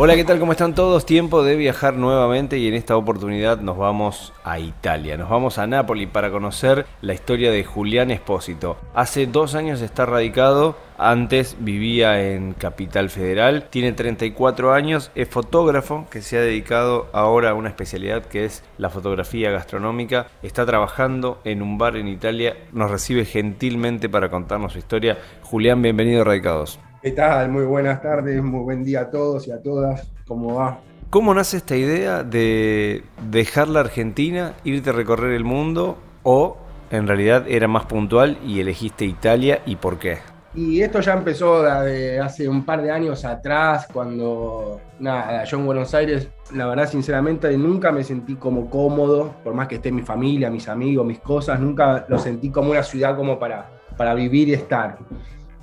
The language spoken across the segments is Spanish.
Hola, ¿qué tal? ¿Cómo están todos? Tiempo de viajar nuevamente y en esta oportunidad nos vamos a Italia. Nos vamos a Nápoles para conocer la historia de Julián Espósito. Hace dos años está radicado, antes vivía en Capital Federal, tiene 34 años, es fotógrafo que se ha dedicado ahora a una especialidad que es la fotografía gastronómica. Está trabajando en un bar en Italia, nos recibe gentilmente para contarnos su historia. Julián, bienvenido a Radicados. ¿Qué tal? Muy buenas tardes, muy buen día a todos y a todas. ¿Cómo va? ¿Cómo nace esta idea de dejar la Argentina, irte a recorrer el mundo o en realidad era más puntual y elegiste Italia y por qué? Y esto ya empezó de hace un par de años atrás, cuando, nada, yo en Buenos Aires, la verdad, sinceramente, nunca me sentí como cómodo, por más que esté mi familia, mis amigos, mis cosas, nunca lo sentí como una ciudad como para, para vivir y estar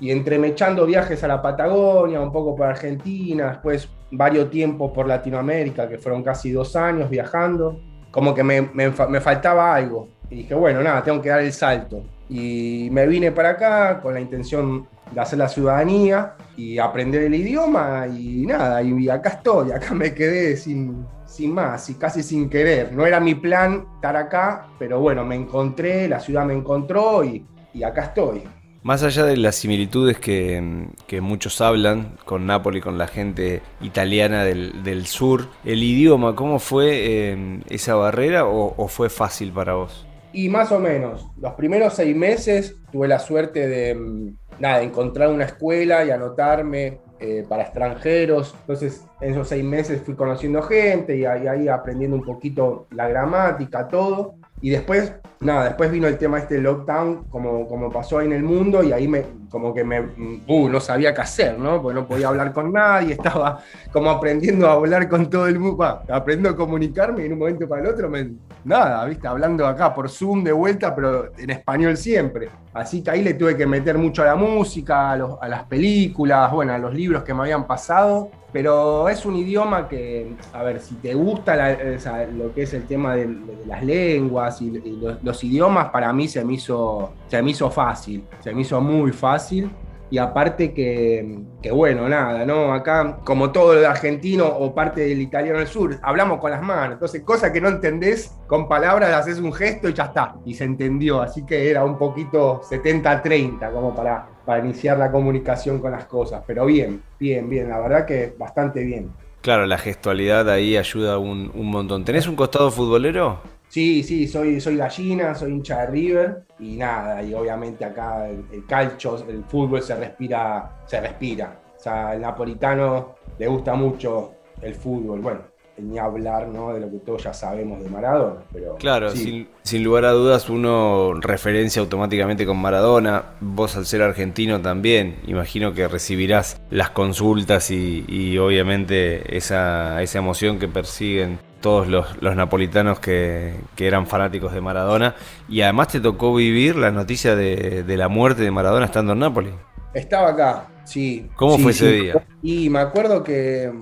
y entremechando viajes a la Patagonia, un poco por Argentina, después varios tiempos por Latinoamérica, que fueron casi dos años viajando, como que me, me, faltaba algo. Y dije, bueno, nada, tengo que dar el salto. Y me vine para acá con la intención de hacer la ciudadanía y aprender el idioma y nada, y acá estoy, acá me quedé sin, sin más y casi sin querer. No era mi plan estar acá, pero bueno, me encontré, la ciudad me encontró y, y acá estoy. Más allá de las similitudes que, muchos hablan con Nápoles, con la gente italiana del, sur, el idioma, ¿cómo fue em, esa barrera o, fue fácil para vos? Y más o menos, los primeros seis meses tuve la suerte de, em, nada, encontrar una escuela y anotarme eh, para extranjeros. Entonces, en esos seis meses fui conociendo gente y ahí, ahí aprendiendo un poquito la gramática, todo. Y después, nada, después vino el tema este lockdown, como, como pasó ahí en el mundo, y ahí me, como que me, uh, no sabía qué hacer, ¿no? Porque no podía hablar con nadie, estaba como aprendiendo a hablar con todo el mundo, aprendiendo a comunicarme y en un momento para el otro, me, nada, viste, hablando acá por Zoom de vuelta, pero en español siempre. Así que ahí le tuve que meter mucho a la música, a, a las películas, bueno, a los libros que me habían pasado pero es un idioma que, a ver, si te gusta lo que es el tema de, las lenguas y, los, idiomas, para mí se me, hizo, se me hizo fácil, se me hizo muy fácil. Y aparte que, bueno, nada, ¿no? Acá, como todo el argentino o parte del italiano del sur, hablamos con las manos. Entonces, cosa que no entendés, con palabras haces un gesto y ya está. Y se entendió. Así que era un poquito 70-30, como para, para iniciar la comunicación con las cosas. Pero bien, bien, bien. La verdad que bastante bien. Claro, la gestualidad ahí ayuda un, un montón. ¿Tenés un costado futbolero? Sí, sí, soy, soy gallina, soy hincha de River y nada, y obviamente acá el, calcio, el fútbol se respira, se respira. O sea, el napolitano le gusta mucho el fútbol. Bueno, ni hablar ¿no? de lo que todos ya sabemos de Maradona. Pero, claro, sin, lugar a dudas uno referencia automáticamente con Maradona, vos al ser argentino también, imagino que recibirás las consultas y, obviamente esa, esa emoción que persiguen todos los, napolitanos que, eran fanáticos de Maradona. Y además te tocó vivir la noticia de, la muerte de Maradona estando en Nápoles. Estaba acá, sí. ¿Cómo fue ese día? Y me acuerdo que,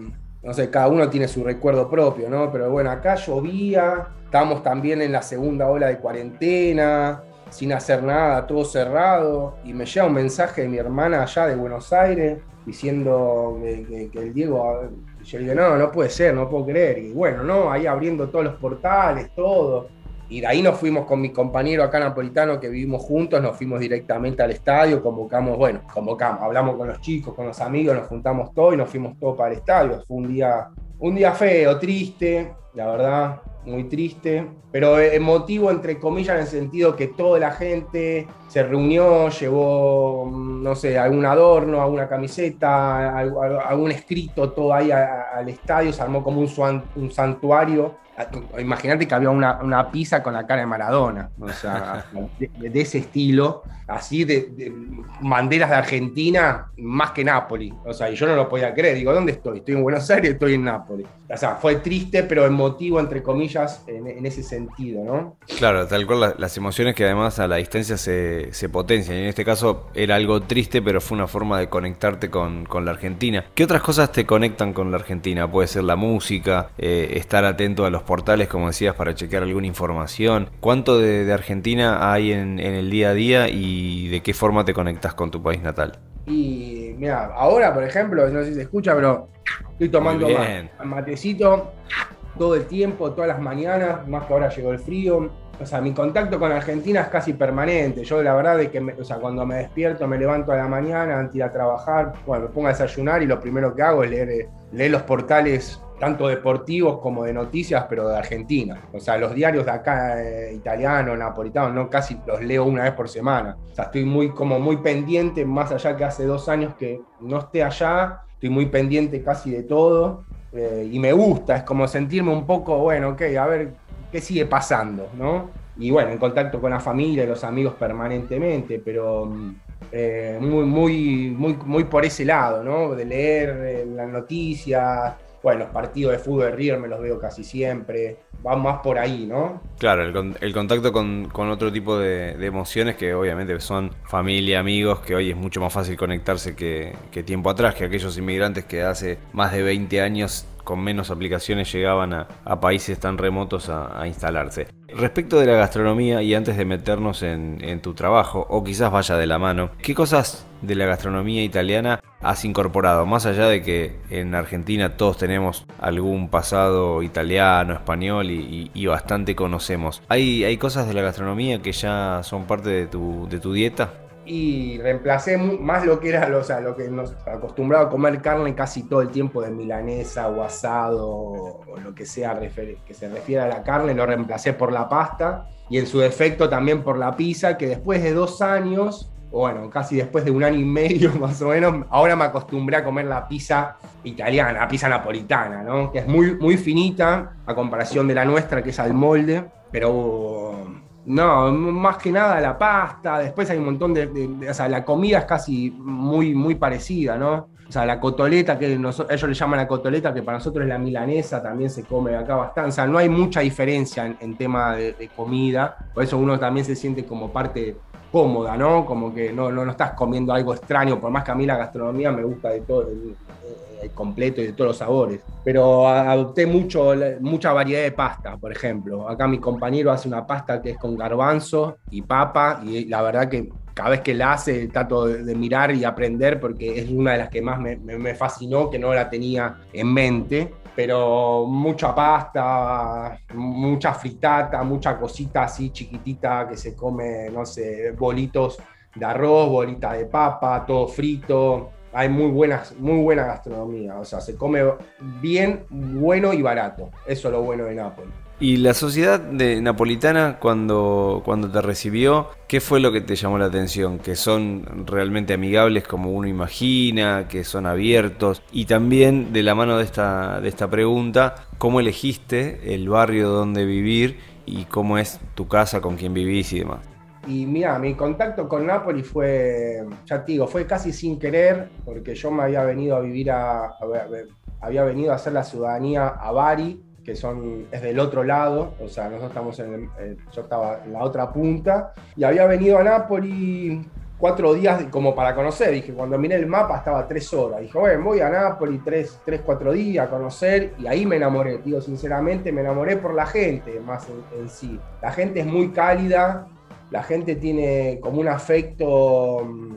no sé, cada uno tiene su recuerdo propio, ¿no? Pero bueno, acá llovía, estábamos también en la segunda ola de cuarentena, sin hacer nada, todo cerrado. Y me llega un mensaje de mi hermana allá de Buenos Aires diciendo que el Diego y yo digo, no, no puede ser, no puedo creer. Y bueno, ¿no? Ahí abriendo todos los portales, todo. Y de ahí nos fuimos con mi compañero acá napolitano que vivimos juntos, nos fuimos directamente al estadio, convocamos, bueno, convocamos, hablamos con los chicos, con los amigos, nos juntamos todos y nos fuimos todos para el estadio. Fue un día, un día feo, triste, la verdad, muy triste, pero emotivo entre comillas en el sentido que toda la gente se reunió, llevó, no sé, algún adorno, alguna camiseta, algún escrito, todo ahí al estadio, se armó como un, santuario Imagínate que había una, pizza con la cara de Maradona, o sea, de, ese estilo, así de, banderas de Argentina más que Nápoles. O sea, y yo no lo podía creer. Digo, ¿dónde estoy? Estoy en Buenos Aires, estoy en Nápoles. O sea, fue triste, pero emotivo, entre comillas, en, ese sentido, ¿no? Claro, tal cual las emociones que además a la distancia se, potencian. Y en este caso era algo triste, pero fue una forma de conectarte con, la Argentina. ¿Qué otras cosas te conectan con la Argentina? Puede ser la música, eh, estar atento a los portales, como decías, para chequear alguna información. ¿Cuánto de, Argentina hay en, el día a día y de qué forma te conectas con tu país natal? Y mira, ahora, por ejemplo, no sé si se escucha, pero estoy tomando matecito todo el tiempo, todas las mañanas, más que ahora llegó el frío. O sea, mi contacto con Argentina es casi permanente. Yo la verdad es que, o sea, cuando me despierto, me levanto a la mañana antes de ir a trabajar, bueno, me pongo a desayunar y lo primero que hago es leer, leer los portales tanto deportivos como de noticias, pero de Argentina. O sea, los diarios de acá, eh, italiano, napolitano, no casi los leo una vez por semana. O sea, estoy muy, como muy pendiente, más allá que hace dos años que no esté allá, estoy muy pendiente casi de todo. Eh, y me gusta, es como sentirme un poco, bueno, ok, a ver qué sigue pasando, ¿no? Y bueno, en contacto con la familia y los amigos permanentemente, pero eh, muy, muy, muy, muy por ese lado, ¿no? De leer las noticias, bueno, los partidos de fútbol de River me los veo casi siempre, van más por ahí, ¿no? Claro, el, contacto con, otro tipo de, emociones que obviamente son familia, amigos, que hoy es mucho más fácil conectarse que, tiempo atrás, que aquellos inmigrantes que hace más de 20 años con menos aplicaciones llegaban a, países tan remotos a, instalarse. Respecto de la gastronomía y antes de meternos en tu trabajo, o quizás vaya de la mano, ¿qué cosas de la gastronomía italiana has incorporado? Más allá de que en Argentina todos tenemos algún pasado italiano, español y, bastante conocemos. ¿Hay, ¿Hay cosas de la gastronomía que ya son parte de tu, de tu dieta? y reemplacé más lo que era lo, que nos acostumbrado a comer carne casi todo el tiempo de milanesa o asado o lo que sea que se refiere a la carne, lo reemplacé por la pasta y en su defecto también por la pizza, que después de dos años bueno, casi después de un año y medio más o menos, ahora me acostumbré a comer la pizza italiana, la pizza napolitana, ¿no? Que es muy, muy finita a comparación de la nuestra, que es al molde, pero no, más que nada la pasta, después hay un montón de, o sea, la comida es casi muy, muy parecida, ¿no? O sea, la cotoleta, que ellos le llaman la cotoleta, que para nosotros es la milanesa, también se come acá bastante. O sea, no hay mucha diferencia en, tema de, de, comida. Por eso uno también se siente como parte cómoda, ¿no? Como que no, no, estás comiendo algo extraño, por más que a mí la gastronomía me gusta de todo, el, completo y de todos los sabores. Pero adopté mucho, mucha variedad de pasta, por ejemplo. Acá mi compañero hace una pasta que es con garbanzo y papa, y la verdad que cada vez que la hace trato de, mirar y aprender porque es una de las que más me, me fascinó, que no la tenía en mente pero mucha pasta, mucha fritata, mucha cosita así chiquitita que se come, no sé, bolitos de arroz, bolita de papa, todo frito. Hay muy, buenas, muy buena gastronomía, o sea, se come bien, bueno y barato. Eso es lo bueno de Nápoles. ¿Y la sociedad de napolitana cuando, cuando te recibió, qué fue lo que te llamó la atención? ¿Que son realmente amigables como uno imagina, que son abiertos? Y también de la mano de esta, de esta pregunta, ¿cómo elegiste el barrio donde vivir y cómo es tu casa, con quién vivís y demás? Y mira, mi contacto con Nápoles fue, ya te digo, fue casi sin querer, porque yo me había venido a vivir a, a había venido a hacer la ciudadanía a Bari, que son, es del otro lado, o sea, nosotros estamos en, eh, yo estaba en la otra punta, y había venido a Nápoles cuatro días como para conocer, dije, cuando miré el mapa estaba tres horas, dije, bueno, voy a Nápoles tres, tres, cuatro días a conocer, y ahí me enamoré, digo, sinceramente me enamoré por la gente, más en, sí. La gente es muy cálida, la gente tiene como un afecto mm,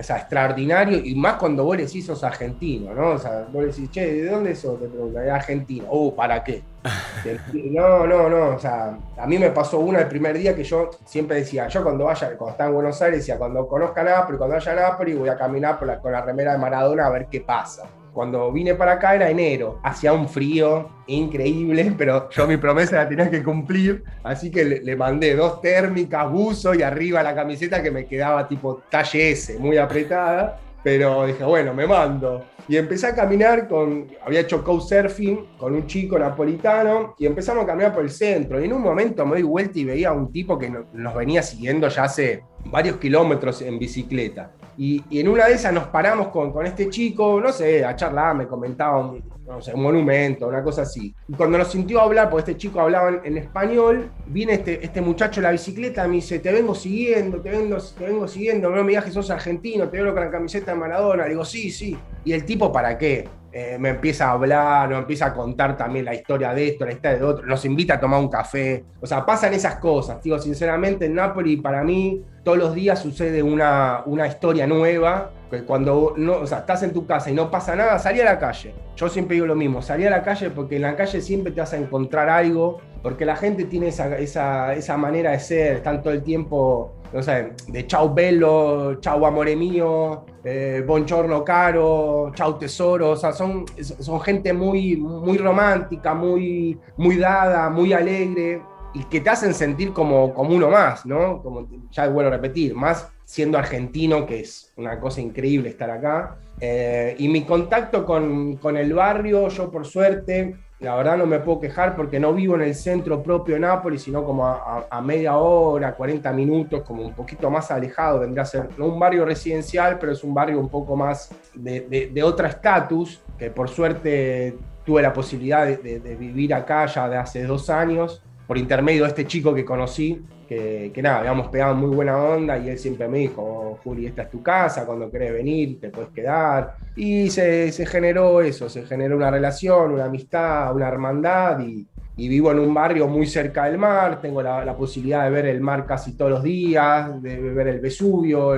o sea, extraordinario, y más cuando vos le decís sos argentino, ¿no? O sea, vos le decís, che, ¿de dónde sos? Te preguntan, argentino. Oh, ¿para qué? no, no, no, o sea, a mí me pasó una el primer día que yo siempre decía, yo cuando vaya, cuando estaba en Buenos Aires, decía, cuando conozca Nápoles, cuando vaya a Nápoles, voy a caminar con la remera de Maradona a ver qué pasa. Cuando vine para acá era enero, hacía un frío increíble, pero yo mi promesa la tenía que cumplir, así que le, mandé dos térmicas, buzo y arriba la camiseta que me quedaba tipo talle S, muy apretada, pero dije, bueno, me mando. Y empecé a caminar con, había hecho couchsurfing con un chico napolitano y empezamos a caminar por el centro. Y en un momento me doy vuelta y veía a un tipo que nos venía siguiendo ya hace varios kilómetros en bicicleta. Y, en una de esas nos paramos con, con, este chico, no sé, a charlar, me comentaba un, no sé, un monumento, una cosa así. Y cuando nos sintió hablar, porque este chico hablaba en, español, viene este, este muchacho en la bicicleta, me dice, te vengo siguiendo, te vengo, te vengo siguiendo, no me digas sos argentino, te veo con la camiseta de Maradona. Le digo, sí, sí. ¿Y el tipo para qué? Eh, me empieza a hablar, me empieza a contar también la historia de esto, la historia de otro, nos invita a tomar un café. O sea, pasan esas cosas. Digo, sinceramente, en Napoli para mí todos los días sucede una, una historia nueva. Que cuando no, o sea, estás en tu casa y no pasa nada, salí a la calle. Yo siempre digo lo mismo, salí a la calle porque en la calle siempre te vas a encontrar algo, porque la gente tiene esa, esa, esa manera de ser, están todo el tiempo de chau bello, chau amore mío, eh, bonchorno caro, chau tesoro, o sea, son, son gente muy, muy romántica, muy, muy dada, muy alegre y que te hacen sentir como, como uno más, ¿no? Como ya vuelvo a repetir, más siendo argentino, que es una cosa increíble estar acá. Eh, y mi contacto con, con el barrio, yo por suerte, la verdad no me puedo quejar porque no vivo en el centro propio de Nápoles, sino como a, media hora, 40 minutos, como un poquito más alejado, vendría a ser no un barrio residencial, pero es un barrio un poco más de, de, otro estatus, que por suerte tuve la posibilidad de, de, vivir acá ya de hace dos años, por intermedio de este chico que conocí, que, nada, habíamos pegado muy buena onda y él siempre me dijo, Juli, esta es tu casa, cuando querés venir te puedes quedar. Y se, generó eso, se generó una relación, una amistad, una hermandad y, vivo en un barrio muy cerca del mar, tengo la, posibilidad de ver el mar casi todos los días, de ver el Vesubio,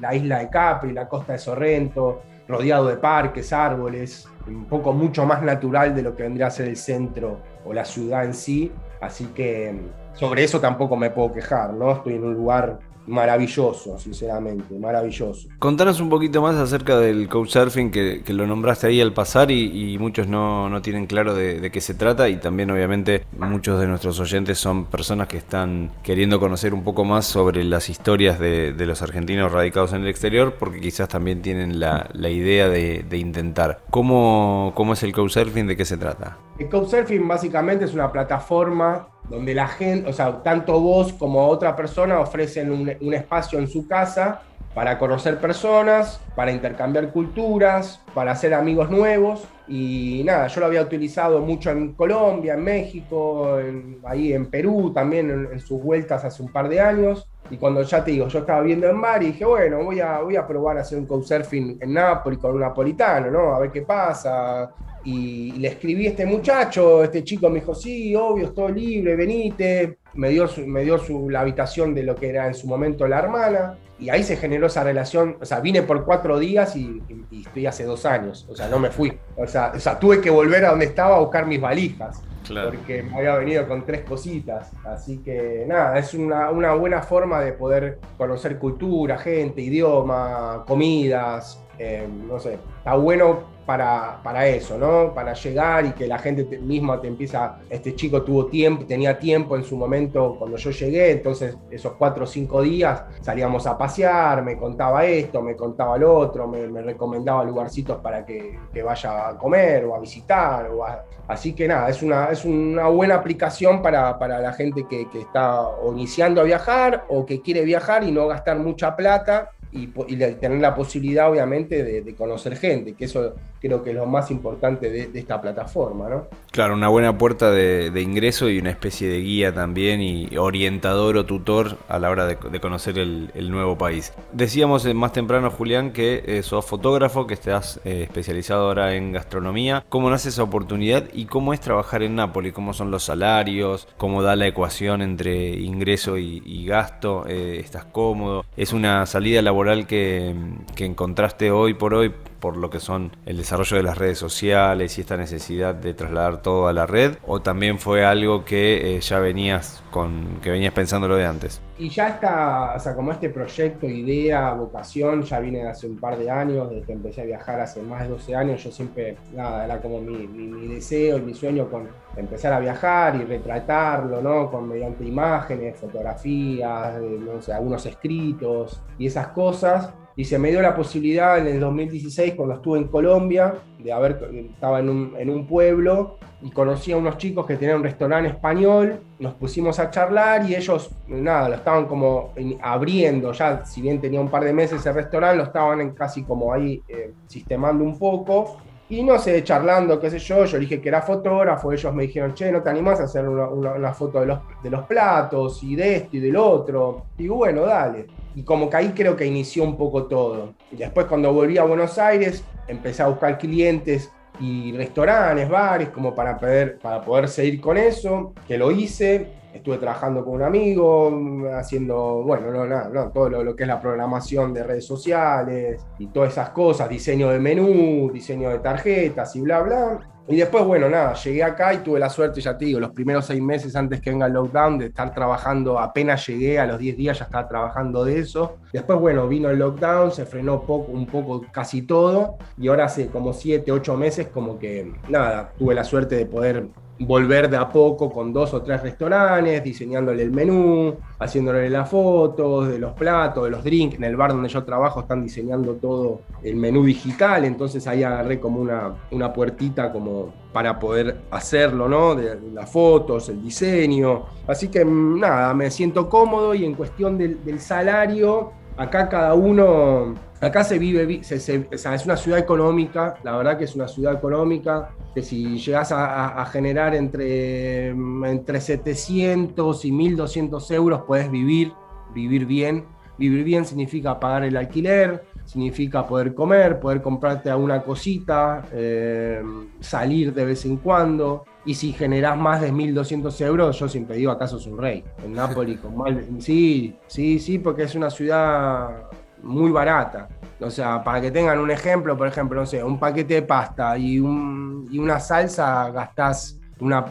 la isla de Capri, la costa de Sorrento, rodeado de parques, árboles, un poco mucho más natural de lo que vendría a ser el centro o la ciudad en sí. Así que sobre eso tampoco me puedo quejar, ¿no? Estoy en un lugar maravilloso, sinceramente, maravilloso. Contanos un poquito más acerca del couchsurfing que, que lo nombraste ahí al pasar y, muchos no, no, tienen claro de, qué se trata y también obviamente muchos de nuestros oyentes son personas que están queriendo conocer un poco más sobre las historias de, los argentinos radicados en el exterior porque quizás también tienen la, idea de, intentar. ¿Cómo, ¿Cómo es el couchsurfing? ¿De qué se trata? El couchsurfing básicamente es una plataforma donde la gente, o sea, tanto vos como otra persona ofrecen un, espacio en su casa para conocer personas, para intercambiar culturas, para hacer amigos nuevos. Y nada, yo lo había utilizado mucho en Colombia, en México, ahí en Perú también en, sus vueltas hace un par de años. Y cuando ya te digo, yo estaba viendo en mar y dije, bueno, voy a, voy a probar a hacer un couchsurfing en Nápoles con un napolitano, ¿no? A ver qué pasa y le escribí a este muchacho, este chico me dijo, sí, obvio, estoy libre, venite. Me dio, me dio su, la habitación de lo que era en su momento la hermana. Y ahí se generó esa relación. O sea, vine por cuatro días y, estoy hace dos años. O sea, no me fui. O sea, o sea, tuve que volver a donde estaba a buscar mis valijas. Porque me había venido con tres cositas. Así que nada, es una, una buena forma de poder conocer cultura, gente, idioma, comidas. Eh, no sé, está bueno para, para, eso, ¿no? Para llegar y que la gente misma te empieza, este chico tuvo tiempo, tenía tiempo en su momento cuando yo llegué, entonces esos cuatro o cinco días salíamos a pasear, me contaba esto, me contaba lo otro, me, recomendaba lugarcitos para que, vaya a comer o a visitar, o así que nada, es una, es una buena aplicación para, la gente que, que está iniciando a viajar o que quiere viajar y no gastar mucha plata y, tener la posibilidad, obviamente, de, conocer gente, que eso creo que es lo más importante de, esta plataforma, ¿no? Claro, una buena puerta de, ingreso y una especie de guía también y orientador o tutor a la hora de, conocer el, nuevo país. Decíamos más temprano, Julián, que eh, sos fotógrafo, que estás eh, especializado ahora en gastronomía. ¿Cómo nace esa oportunidad y cómo es trabajar en Nápoles? ¿Cómo son los salarios? ¿Cómo da la ecuación entre ingreso y, gasto? Eh, ¿Estás cómodo? ¿Es una salida laboral que, que encontraste hoy por hoy por lo que son el desarrollo de las redes sociales y esta necesidad de trasladar todo a la red o también fue algo que eh, ya venías con que venías pensándolo de antes y ya está o sea como este proyecto idea vocación ya viene de hace un par de años desde que empecé a viajar hace más de 12 años yo siempre nada era como mi, mi, deseo y mi sueño con empezar a viajar y retratarlo no con mediante imágenes fotografías no sé algunos escritos y esas cosas y se me dio la posibilidad en el 2016, cuando estuve en Colombia, de haber, estaba en un, en un pueblo y conocí a unos chicos que tenían un restaurante español, nos pusimos a charlar y ellos, nada, lo estaban como abriendo, ya si bien tenía un par de meses el restaurante, lo estaban casi como ahí eh, sistemando un poco. Y no sé, charlando, qué sé yo, yo dije que era fotógrafo, ellos me dijeron, che, ¿no te animás a hacer una, una, foto de los, de los platos y de esto y del otro? Y bueno, dale y como que ahí creo que inició un poco todo. Y después cuando volví a Buenos Aires, empecé a buscar clientes y restaurantes, bares, como para poder, para poder seguir con eso, que lo hice. Estuve trabajando con un amigo, haciendo, bueno, no, no, no todo lo, lo, que es la programación de redes sociales y todas esas cosas, diseño de menú, diseño de tarjetas y bla, bla. Y después, bueno, nada, llegué acá y tuve la suerte, ya te digo, los primeros seis meses antes que venga el lockdown, de estar trabajando, apenas llegué a los 10 días ya estaba trabajando de eso. Después, bueno, vino el lockdown, se frenó poco, un poco casi todo, y ahora hace como 7, 8 meses como que, nada, tuve la suerte de poder volver de a poco con dos o tres restaurantes, diseñándole el menú, haciéndole las fotos de los platos, de los drinks. En el bar donde yo trabajo están diseñando todo el menú digital, entonces ahí agarré como una, una puertita como para poder hacerlo, ¿no? De, las fotos, el diseño. Así que nada, me siento cómodo y en cuestión del, del salario, acá cada uno Acá se vive, es una ciudad económica, la verdad que es una ciudad económica, que si llegas a, a, generar entre, entre 700 y 1200 euros puedes vivir, vivir bien. Vivir bien significa pagar el alquiler, significa poder comer, poder comprarte alguna cosita, eh, salir de vez en cuando. Y si generás más de 1.200 euros, yo siempre digo, acaso es un rey. En Nápoles, con mal... Sí, sí, sí, porque es una ciudad muy barata. O sea, para que tengan un ejemplo, por ejemplo, no sé, un paquete de pasta y, un, y una salsa gastás, una,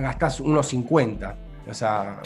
gastás unos 50. O sea,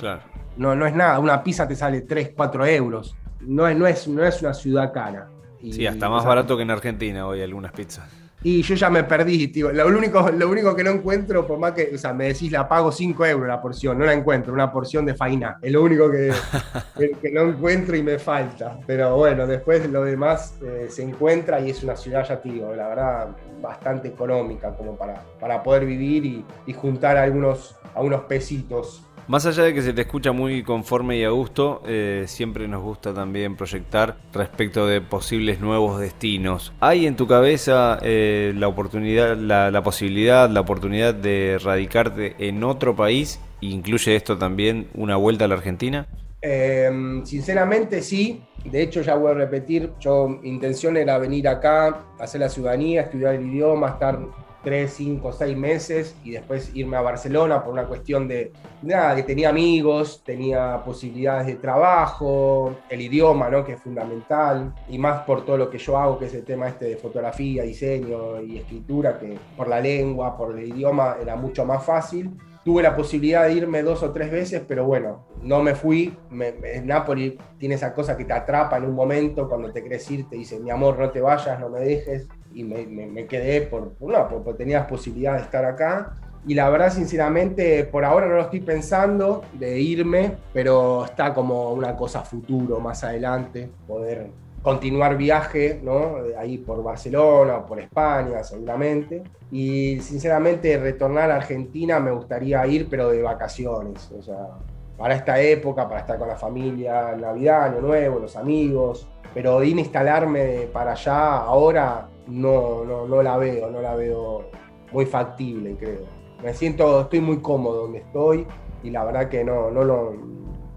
no, no es nada. Una pizza te sale 3, 4 euros. No es, no es, no es una ciudad cara. Y, sí, hasta más o sea, barato que en Argentina hoy algunas pizzas. Y yo ya me perdí, tío. Lo único, lo único que no encuentro, por más que, o sea, me decís, la pago 5 euros la porción, no la encuentro, una porción de faina. Es lo único que, que, que no encuentro y me falta. Pero bueno, después lo demás eh, se encuentra y es una ciudad, ya tío, la verdad, bastante económica como para, para poder vivir y, y juntar algunos, algunos pesitos más allá de que se te escucha muy conforme y a gusto, eh, siempre nos gusta también proyectar respecto de posibles nuevos destinos. ¿Hay en tu cabeza eh, la oportunidad, la, posibilidad, la oportunidad de radicarte en otro país? ¿Incluye esto también una vuelta a la Argentina? Eh, sinceramente sí. De hecho, ya voy a repetir, yo intención era venir acá, hacer la ciudadanía, estudiar el idioma, estar 3, 5, 6 meses y después irme a Barcelona por una cuestión de nada, que tenía amigos, tenía posibilidades de trabajo, el idioma, ¿no? que es fundamental, y más por todo lo que yo hago, que es el tema este de fotografía, diseño y escritura, que por la lengua, por el idioma era mucho más fácil. Tuve la posibilidad de irme dos o tres veces, pero bueno, no me fui. Me, Nápoles tiene esa cosa que te atrapa en un momento, cuando te querés ir, te dice, mi amor, no te vayas, no me dejes y me, me, me quedé por, no, porque tenía la posibilidad de estar acá. Y la verdad, sinceramente, por ahora no lo estoy pensando de irme, pero está como una cosa futuro, más adelante, poder continuar viaje, ¿no? Ahí por Barcelona o por España, seguramente. Y sinceramente, retornar a Argentina me gustaría ir, pero de vacaciones, o sea, para esta época, para estar con la familia, Navidad, Año Nuevo, los amigos, pero a instalarme para allá ahora no, no, no la veo, no la veo muy factible, creo. Me siento, estoy muy cómodo donde estoy y la verdad que no, no, no,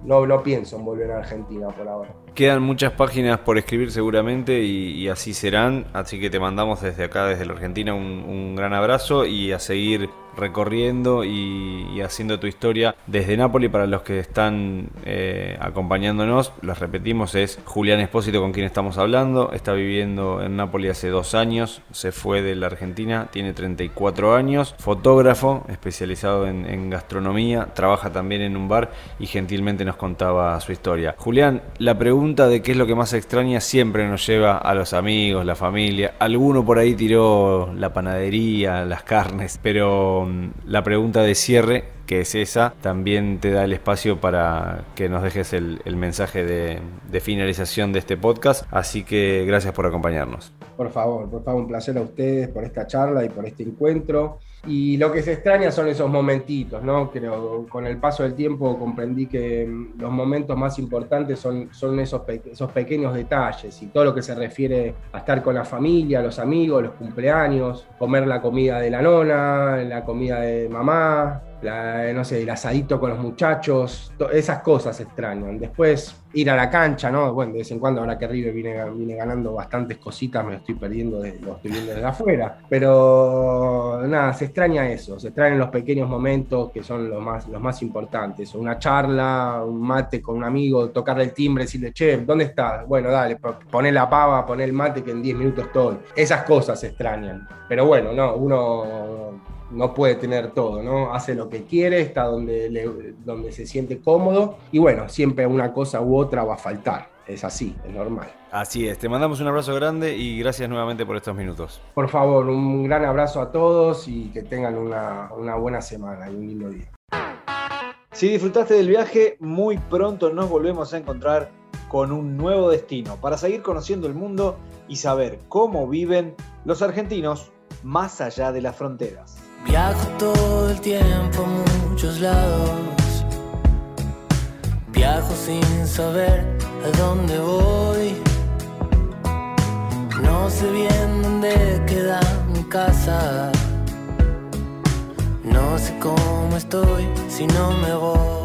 no, no pienso en volver a Argentina por ahora. Quedan muchas páginas por escribir seguramente y, así serán, así que te mandamos desde acá, desde la Argentina, un, gran abrazo y a seguir recorriendo y, haciendo tu historia desde Nápoles. Para los que están eh, acompañándonos, los repetimos, es Julián Espósito con quien estamos hablando. Está viviendo en Nápoles hace dos años, se fue de la Argentina, tiene 34 años, fotógrafo especializado en gastronomía, trabaja también en un bar y gentilmente nos contaba su historia. Julián, la pregunta de qué es lo que más extraña siempre nos lleva a los amigos, la familia. Alguno por ahí tiró la panadería, las carnes, pero la pregunta de cierre, que es esa, también te da el espacio para que nos dejes el, el mensaje de, de, finalización de este podcast. Así que gracias por acompañarnos. Por favor, por favor, un placer a ustedes por esta charla y por este encuentro. Y lo que se extraña son esos momentitos, ¿no? Creo, con el paso del tiempo comprendí que los momentos más importantes son, son esos, esos pequeños detalles y todo lo que se refiere a estar con la familia, los amigos, los cumpleaños, comer la comida de la nona, la comida de mamá, no sé, el asadito con los muchachos, esas cosas extrañan. Después ir a la cancha, ¿no? Bueno, de vez en cuando, ahora que River viene, viene ganando bastantes cositas, me lo estoy perdiendo, de, lo estoy viendo desde afuera. Pero nada, se extraña eso, se extrañan los pequeños momentos que son los más, los más importantes. Una charla, un mate con un amigo, tocarle el timbre, decirle, che, ¿dónde estás? Bueno, dale, poné la pava, poné el mate que en 10 minutos estoy. Esas cosas se extrañan. Pero bueno, no, uno no puede tener todo, ¿no? Hace lo que quiere, está donde, donde se siente cómodo y bueno, siempre una cosa u otra va a faltar. Es así, es normal. Así es, te mandamos un abrazo grande y gracias nuevamente por estos minutos. Por favor, un gran abrazo a todos y que tengan una, una buena semana y un lindo día. Si disfrutaste del viaje, muy pronto nos volvemos a encontrar con un nuevo destino para seguir conociendo el mundo y saber cómo viven los argentinos más allá de las fronteras. Viajo todo el tiempo a muchos lados. Viajo sin saber a dónde voy. No sé bien dónde queda mi casa. No sé cómo estoy si no me voy.